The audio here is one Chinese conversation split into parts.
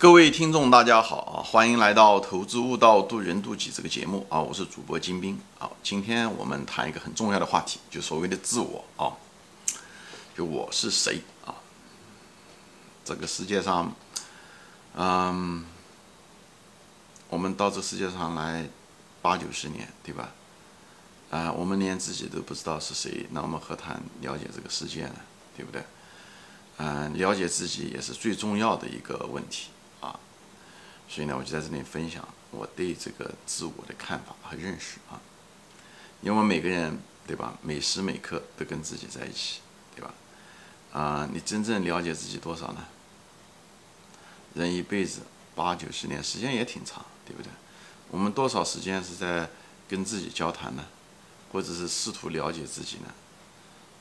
各位听众，大家好啊！欢迎来到《投资悟道，渡人渡己》这个节目啊！我是主播金兵啊！今天我们谈一个很重要的话题，就所谓的自我啊，就我是谁啊？这个世界上，嗯，我们到这世界上来八九十年，对吧？啊，我们连自己都不知道是谁，那我们何谈了解这个世界呢？对不对？嗯，了解自己也是最重要的一个问题。所以呢，我就在这里分享我对这个自我的看法和认识啊。因为每个人对吧，每时每刻都跟自己在一起，对吧？啊，你真正了解自己多少呢？人一辈子八九十年，时间也挺长，对不对？我们多少时间是在跟自己交谈呢？或者是试图了解自己呢？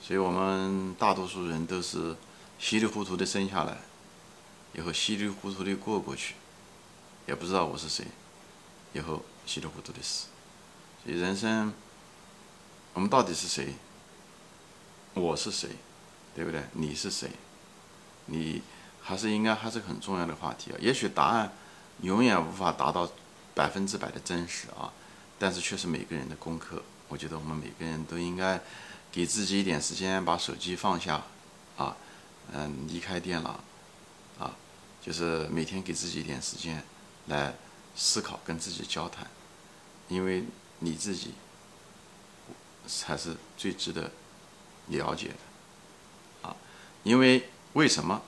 所以我们大多数人都是稀里糊涂的生下来，以后稀里糊涂的过过去。也不知道我是谁，以后稀里糊涂的死。所以人生，我们到底是谁？我是谁？对不对？你是谁？你还是应该还是很重要的话题啊。也许答案永远无法达到百分之百的真实啊，但是却是每个人的功课。我觉得我们每个人都应该给自己一点时间，把手机放下，啊，嗯，离开电脑，啊，就是每天给自己一点时间。来思考，跟自己交谈，因为你自己才是最值得了解的啊！因为为什么？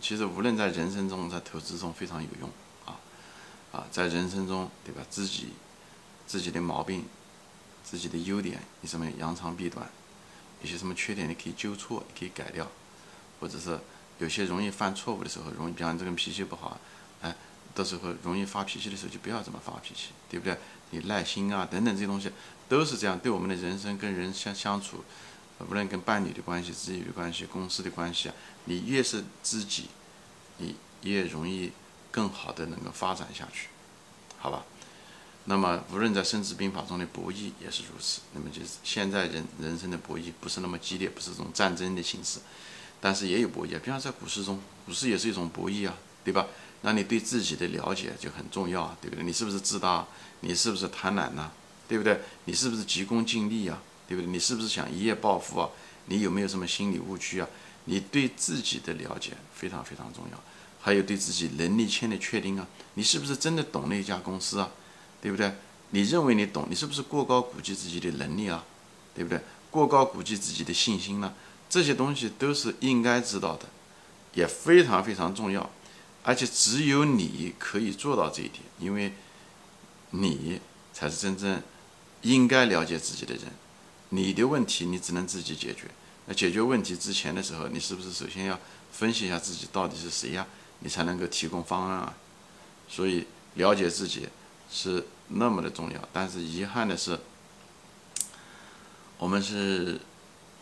其实无论在人生中，在投资中非常有用啊啊！在人生中，对吧？自己自己的毛病、自己的优点，你什么扬长避短？有些什么缺点，你可以纠错，可以改掉，或者是有些容易犯错误的时候，容易，比方这个脾气不好，到时候容易发脾气的时候，就不要这么发脾气，对不对？你耐心啊，等等这些东西都是这样，对我们的人生跟人相相处，无论跟伴侣的关系、子女的关系、公司的关系啊，你越是自己，你越容易更好的能够发展下去，好吧？那么无论在《孙子兵法》中的博弈也是如此。那么就是现在人人生的博弈不是那么激烈，不是这种战争的形式，但是也有博弈，比方在股市中，股市也是一种博弈啊，对吧？那你对自己的了解就很重要，对不对？你是不是自大？你是不是贪婪呢？对不对？你是不是急功近利啊？对不对？你是不是想一夜暴富啊？你有没有什么心理误区啊？你对自己的了解非常非常重要，还有对自己能力圈的确定啊，你是不是真的懂那家公司啊？对不对？你认为你懂，你是不是过高估计自己的能力啊？对不对？过高估计自己的信心呢？这些东西都是应该知道的，也非常非常重要。而且只有你可以做到这一点，因为你才是真正应该了解自己的人。你的问题你只能自己解决。那解决问题之前的时候，你是不是首先要分析一下自己到底是谁呀？你才能够提供方案啊。所以了解自己是那么的重要。但是遗憾的是，我们是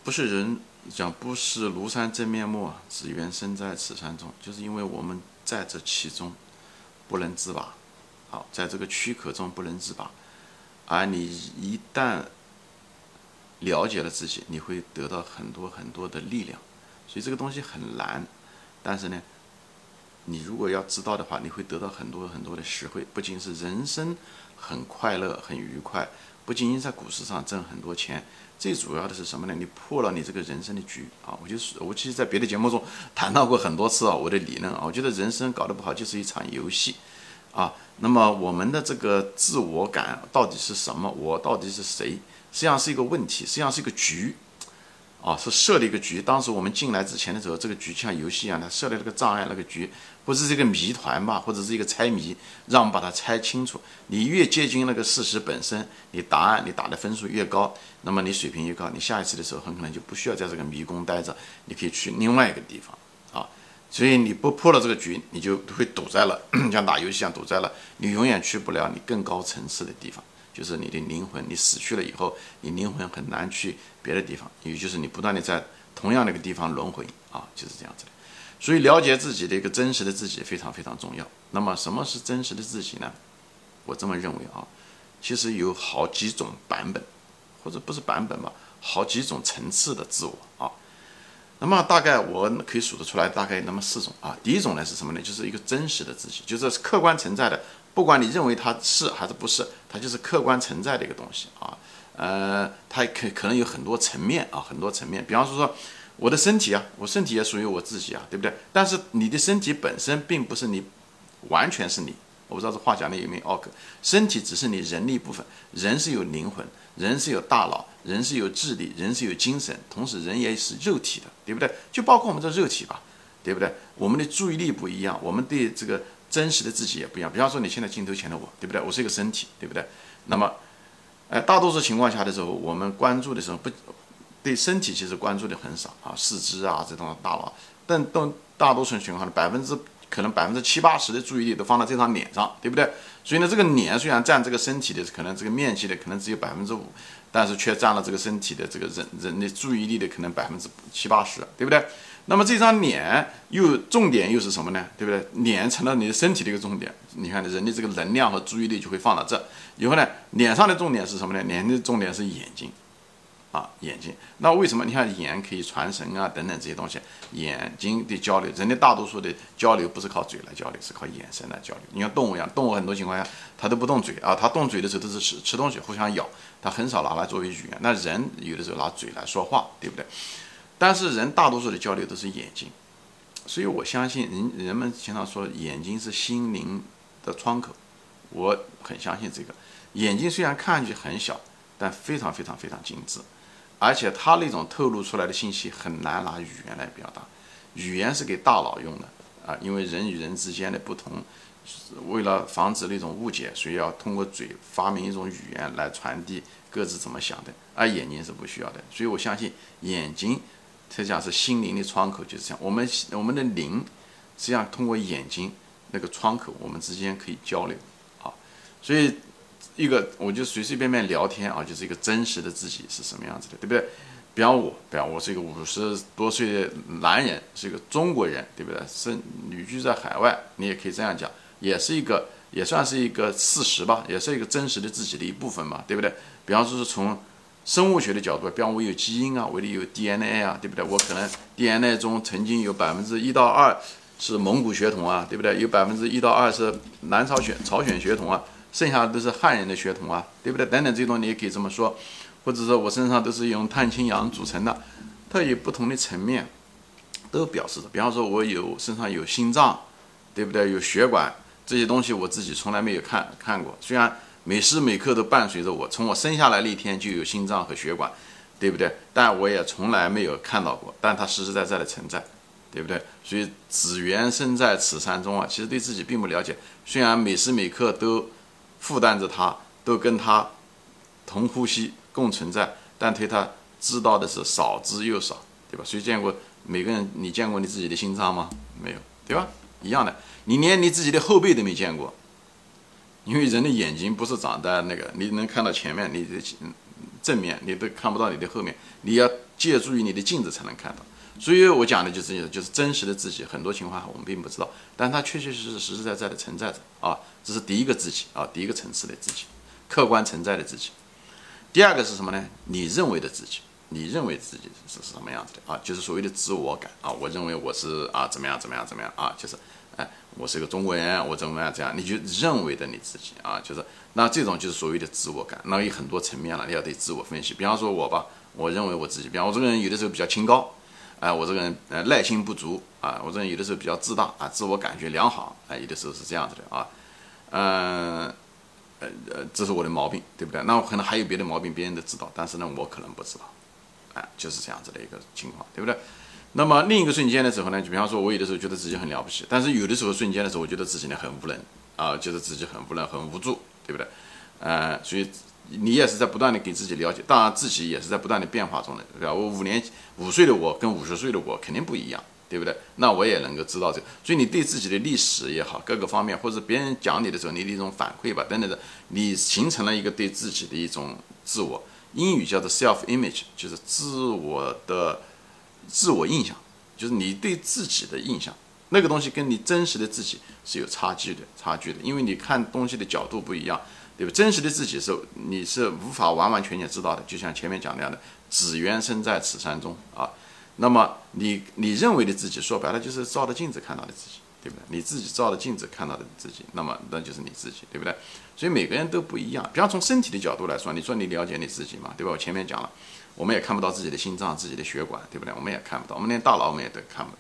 不是人讲不识庐山真面目，只缘身在此山中，就是因为我们。在这其中不能自拔，好，在这个躯壳中不能自拔，而你一旦了解了自己，你会得到很多很多的力量，所以这个东西很难，但是呢，你如果要知道的话，你会得到很多很多的实惠，不仅是人生很快乐很愉快，不仅仅在股市上挣很多钱。最主要的是什么呢？你破了你这个人生的局啊！我就是我，其实，在别的节目中谈到过很多次啊。我的理论啊，我觉得人生搞得不好就是一场游戏啊。那么我们的这个自我感到底是什么？我到底是谁？实际上是一个问题，实际上是一个局。啊，是设了一个局。当时我们进来之前的时候，这个局像游戏一样，他设了这个障碍，那个局，或者是一个谜团吧，或者是一个猜谜，让我们把它猜清楚。你越接近那个事实本身，你答案你打的分数越高，那么你水平越高，你下一次的时候很可能就不需要在这个迷宫待着，你可以去另外一个地方啊。所以你不破了这个局，你就会堵在了，像打游戏一样堵在了，你永远去不了你更高层次的地方。就是你的灵魂，你死去了以后，你灵魂很难去别的地方，也就是你不断的在同样的一个地方轮回啊，就是这样子的。所以了解自己的一个真实的自己非常非常重要。那么什么是真实的自己呢？我这么认为啊，其实有好几种版本，或者不是版本吧，好几种层次的自我啊。那么大概我可以数得出来，大概那么四种啊。第一种呢是什么呢？就是一个真实的自己，就是客观存在的，不管你认为它是还是不是，它就是客观存在的一个东西啊。呃，它可可能有很多层面啊，很多层面。比方说说我的身体啊，我身体也属于我自己啊，对不对？但是你的身体本身并不是你，完全是你。我不知道这话讲的有没有拗口。身体只是你人的一部分，人是有灵魂，人是有大脑，人是有智力，人是有精神，同时人也是肉体的，对不对？就包括我们这肉体吧，对不对？我们的注意力不一样，我们对这个真实的自己也不一样。比方说你现在镜头前的我，对不对？我是一个身体，对不对？那么，哎，大多数情况下的时候，我们关注的时候不对身体其实关注的很少啊，四肢啊这种大脑，但都大多数情况的百分之。可能百分之七八十的注意力都放在这张脸上，对不对？所以呢，这个脸虽然占这个身体的可能这个面积的可能只有百分之五，但是却占了这个身体的这个人人的注意力的可能百分之七八十，对不对？那么这张脸又重点又是什么呢？对不对？脸成了你的身体的一个重点。你看人的这个能量和注意力就会放到这。以后呢，脸上的重点是什么呢？脸的重点是眼睛。啊，眼睛，那为什么你看眼可以传神啊？等等这些东西，眼睛的交流，人的大多数的交流不是靠嘴来交流，是靠眼神来交流。你像动物一样，动物很多情况下它都不动嘴啊，它动嘴的时候都是吃吃东西，互相咬，它很少拿来作为语言。那人有的时候拿嘴来说话，对不对？但是人大多数的交流都是眼睛，所以我相信人人们经常说眼睛是心灵的窗口，我很相信这个。眼睛虽然看上去很小，但非常非常非常精致。而且它那种透露出来的信息很难拿语言来表达，语言是给大脑用的啊，因为人与人之间的不同，为了防止那种误解，所以要通过嘴发明一种语言来传递各自怎么想的，而眼睛是不需要的。所以我相信眼睛，实际上是心灵的窗口，就是这样。我们我们的灵，实际上通过眼睛那个窗口，我们之间可以交流啊，所以。一个，我就随随便便聊天啊，就是一个真实的自己是什么样子的，对不对？比方我，比方我是一个五十多岁的男人，是一个中国人，对不对？是旅居在海外，你也可以这样讲，也是一个，也算是一个事实吧，也是一个真实的自己的一部分嘛，对不对？比方说是从生物学的角度，比方我有基因啊，我里有 DNA 啊，对不对？我可能 DNA 中曾经有百分之一到二是蒙古血统啊，对不对？有百分之一到二是南朝鲜朝鲜血统啊。剩下的都是汉人的血统啊，对不对？等等这种你也可以这么说，或者说我身上都是用碳氢氧组成的，它有不同的层面，都表示着。比方说，我有身上有心脏，对不对？有血管这些东西，我自己从来没有看看过。虽然每时每刻都伴随着我，从我生下来那天就有心脏和血管，对不对？但我也从来没有看到过，但它实实在在的存在，对不对？所以只缘身在此山中啊，其实对自己并不了解。虽然每时每刻都。负担着他，都跟他同呼吸共存在，但对他知道的是少之又少，对吧？谁见过每个人？你见过你自己的心脏吗？没有，对吧？一样的，你连你自己的后背都没见过，因为人的眼睛不是长在那个，你能看到前面，你的正面，你都看不到你的后面，你要借助于你的镜子才能看到。所以我讲的就是就是真实的自己，很多情况我们并不知道，但它确确实实实实在在的存在着啊，这是第一个自己啊，第一个层次的自己，客观存在的自己。第二个是什么呢？你认为的自己，你认为自己是是什么样子的啊？就是所谓的自我感啊，我认为我是啊怎么样怎么样怎么样啊，就是哎，我是个中国人，我怎么样这样，你就认为的你自己啊，就是那这种就是所谓的自我感，那有很多层面了，你要对自我分析。比方说我吧，我认为我自己，比方我这个人有的时候比较清高。哎，我这个人呃耐心不足啊，我这人有的时候比较自大啊，自我感觉良好，哎，有的时候是这样子的啊，嗯，呃呃，这是我的毛病，对不对？那我可能还有别的毛病，别人都知道，但是呢，我可能不知道，哎，就是这样子的一个情况，对不对？那么另一个瞬间的时候呢，就比方说，我有的时候觉得自己很了不起，但是有的时候瞬间的时候，我觉得自己呢很无能啊，觉得自己很无能、很无助，对不对？呃，所以。你也是在不断的给自己了解，当然自己也是在不断的变化中的，对吧？我五年五岁的我跟五十岁的我肯定不一样，对不对？那我也能够知道这，所以你对自己的历史也好，各个方面，或者别人讲你的时候，你的一种反馈吧，等等的，你形成了一个对自己的一种自我，英语叫做 self image，就是自我的自我印象，就是你对自己的印象，那个东西跟你真实的自己是有差距的，差距的，因为你看东西的角度不一样。对吧？真实的自己是你是无法完完全全知道的，就像前面讲那样的，只缘身在此山中啊。那么你你认为的自己，说白了就是照着镜子看到的自己，对不对？你自己照着镜子看到的自己，那么那就是你自己，对不对？所以每个人都不一样。比方从身体的角度来说，你说你了解你自己嘛，对吧？我前面讲了，我们也看不到自己的心脏、自己的血管，对不对？我们也看不到，我们连大脑我们也都看不，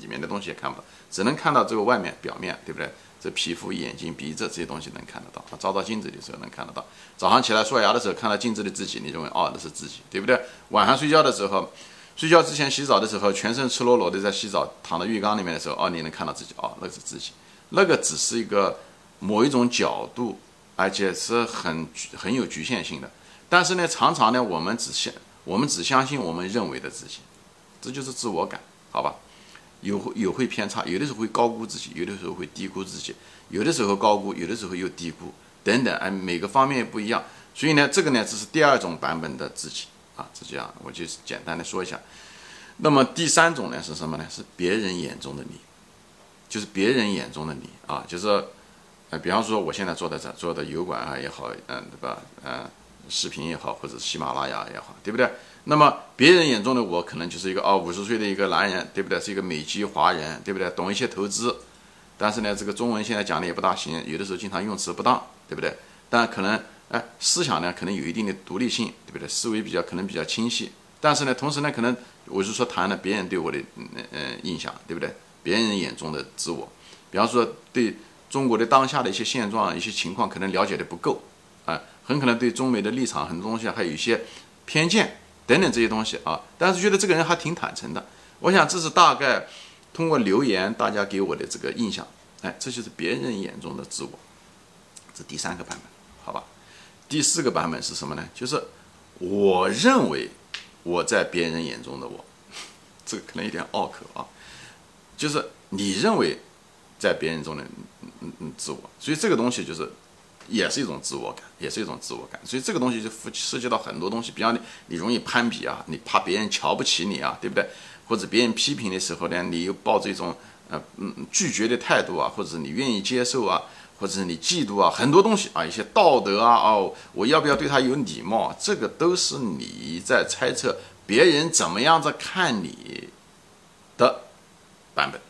里面的东西也看不到，只能看到这个外面表面对不对？这皮肤、眼睛、鼻子这些东西能看得到，照到镜子的时候能看得到。早上起来刷牙的时候看到镜子的自己，你认为哦那是自己，对不对？晚上睡觉的时候。睡觉之前洗澡的时候，全身赤裸裸的在洗澡，躺在浴缸里面的时候，哦，你能看到自己，哦，那是自己，那个只是一个某一种角度，而且是很很有局限性的。但是呢，常常呢，我们只相我们只相信我们认为的自己，这就是自我感，好吧？有有会偏差，有的时候会高估自己，有的时候会低估自己，有的时候高估，有的时候又低估，等等，哎，每个方面不一样。所以呢，这个呢，这是第二种版本的自己。啊，是这样，我就简单的说一下。那么第三种呢是什么呢？是别人眼中的你，就是别人眼中的你啊，就是，呃，比方说我现在坐在这做的油管啊也好，嗯，对吧？嗯，视频也好，或者喜马拉雅也好，对不对？那么别人眼中的我可能就是一个哦五十岁的一个男人，对不对？是一个美籍华人，对不对？懂一些投资，但是呢，这个中文现在讲的也不大行，有的时候经常用词不当，对不对？但可能。哎，思想呢可能有一定的独立性，对不对？思维比较可能比较清晰，但是呢，同时呢，可能我是说谈了别人对我的嗯嗯印象，对不对？别人眼中的自我，比方说对中国的当下的一些现状、一些情况可能了解的不够，啊，很可能对中美的立场很多东西还有一些偏见等等这些东西啊。但是觉得这个人还挺坦诚的，我想这是大概通过留言大家给我的这个印象，哎，这就是别人眼中的自我，这第三个版本，好吧？第四个版本是什么呢？就是我认为我在别人眼中的我，这个可能有点拗口啊。就是你认为在别人中的嗯嗯自我，所以这个东西就是也是一种自我感，也是一种自我感。所以这个东西就涉及到很多东西，比方你你容易攀比啊，你怕别人瞧不起你啊，对不对？或者别人批评的时候呢，你又抱着一种呃嗯拒绝的态度啊，或者你愿意接受啊。或者是你嫉妒啊，很多东西啊，一些道德啊，哦，我要不要对他有礼貌？这个都是你在猜测别人怎么样子看你的版本。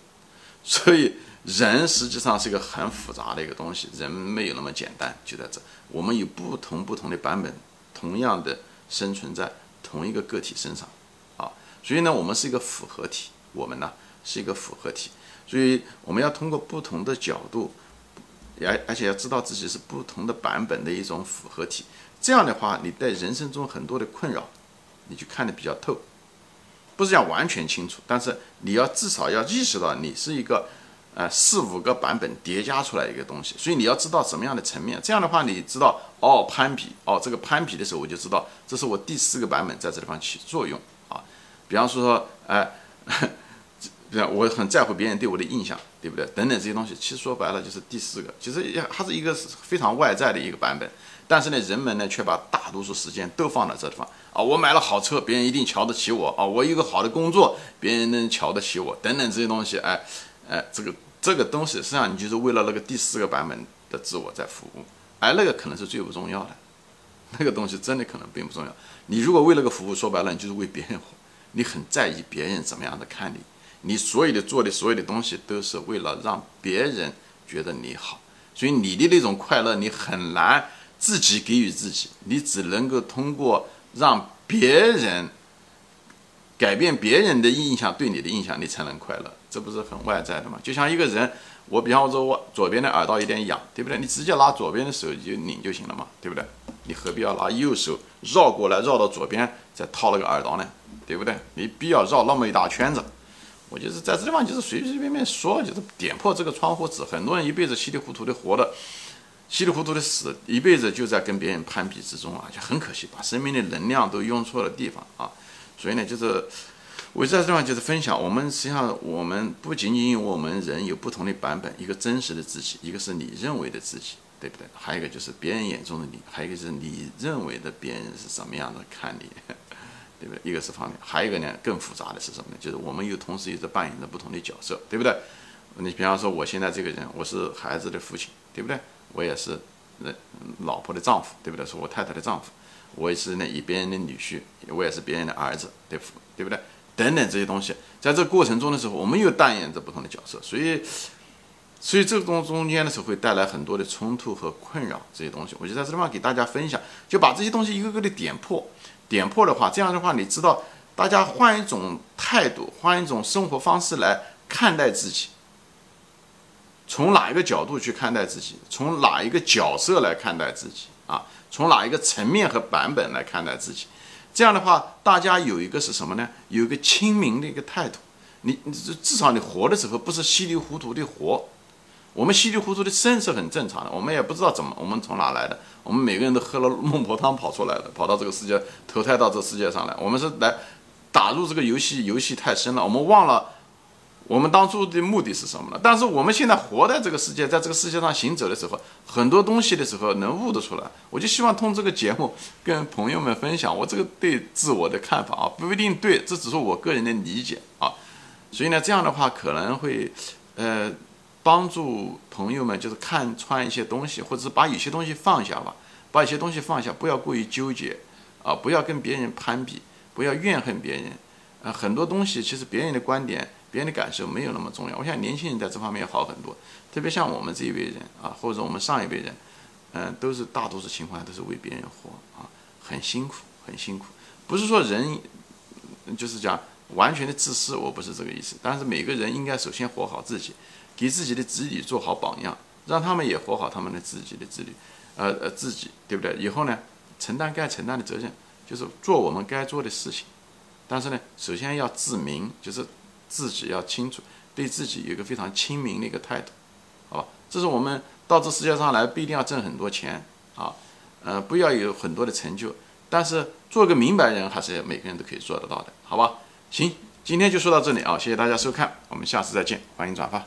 所以人实际上是一个很复杂的一个东西，人没有那么简单，就在这，我们有不同不同的版本，同样的生存在同一个个体身上啊。所以呢，我们是一个复合体，我们呢是一个复合体，所以我们要通过不同的角度。而而且要知道自己是不同的版本的一种复合体，这样的话，你在人生中很多的困扰，你就看得比较透，不是讲完全清楚，但是你要至少要意识到你是一个，呃，四五个版本叠加出来一个东西，所以你要知道什么样的层面，这样的话，你知道哦，攀比哦，这个攀比的时候，我就知道这是我第四个版本在这地方起作用啊，比方说，哎。对吧？我很在乎别人对我的印象，对不对？等等这些东西，其实说白了就是第四个，其实也它是一个非常外在的一个版本。但是呢，人们呢却把大多数时间都放在这地方啊。我买了好车，别人一定瞧得起我啊。我有一个好的工作，别人能瞧得起我，等等这些东西。哎，哎，这个这个东西实际上你就是为了那个第四个版本的自我在服务，而那个可能是最不重要的，那个东西真的可能并不重要。你如果为了个服务，说白了你就是为别人活，你很在意别人怎么样的看你。你所有的做的所有的东西都是为了让别人觉得你好，所以你的那种快乐你很难自己给予自己，你只能够通过让别人改变别人的印象对你的印象，你才能快乐。这不是很外在的吗？就像一个人，我比方说我左边的耳朵有点痒，对不对？你直接拿左边的手就拧就行了嘛，对不对？你何必要拿右手绕过来绕到左边再套那个耳朵呢？对不对？没必要绕那么一大圈子。我就是在这地方，就是随随便便说，就是点破这个窗户纸。很多人一辈子稀里糊涂的活的，稀里糊涂的死，一辈子就在跟别人攀比之中啊，就很可惜，把生命的能量都用错了地方啊。所以呢，就是我在这地方就是分享，我们实际上我们不仅仅我们人有不同的版本，一个真实的自己，一个是你认为的自己，对不对？还有一个就是别人眼中的你，还有一个是你认为的别人是什么样的看你。对不对？一个是方面，还有一个呢，更复杂的是什么呢？就是我们又同时又在扮演着不同的角色，对不对？你比方说，我现在这个人，我是孩子的父亲，对不对？我也是人老婆的丈夫，对不对？是我太太的丈夫，我也是呢，以别人的女婿，我也是别人的儿子，对不？对不对？等等这些东西，在这过程中的时候，我们又扮演着不同的角色，所以，所以这个东中间的时候会带来很多的冲突和困扰这些东西，我就在这地方给大家分享，就把这些东西一个个的点破，点破的话，这样的话你知道，大家换一种态度，换一种生活方式来看待自己。从哪一个角度去看待自己？从哪一个角色来看待自己啊？从哪一个层面和版本来看待自己？这样的话，大家有一个是什么呢？有一个清明的一个态度。你你至少你活的时候不是稀里糊涂的活。我们稀里糊涂的生是很正常的。我们也不知道怎么，我们从哪来的？我们每个人都喝了孟婆汤跑出来的，跑到这个世界投胎到这世界上来。我们是来打入这个游戏，游戏太深了，我们忘了。我们当初的目的是什么呢？但是我们现在活在这个世界，在这个世界上行走的时候，很多东西的时候能悟得出来。我就希望通过这个节目跟朋友们分享我这个对自我的看法啊，不一定对，这只是我个人的理解啊。所以呢，这样的话可能会，呃，帮助朋友们就是看穿一些东西，或者是把有些东西放下吧，把有些东西放下，不要过于纠结啊，不要跟别人攀比，不要怨恨别人啊。很多东西其实别人的观点。别人的感受没有那么重要。我想年轻人在这方面好很多，特别像我们这一辈人啊，或者我们上一辈人，嗯，都是大多数情况下都是为别人活啊，很辛苦，很辛苦。不是说人就是讲完全的自私，我不是这个意思。但是每个人应该首先活好自己，给自己的子女做好榜样，让他们也活好他们的自己的子女，呃呃自己，对不对？以后呢，承担该承担的责任，就是做我们该做的事情。但是呢，首先要自明，就是。自己要清楚，对自己有一个非常清明的一个态度，好吧？这是我们到这世界上来不一定要挣很多钱啊，呃，不要有很多的成就，但是做个明白人还是每个人都可以做得到的，好吧？行，今天就说到这里啊，谢谢大家收看，我们下次再见，欢迎转发。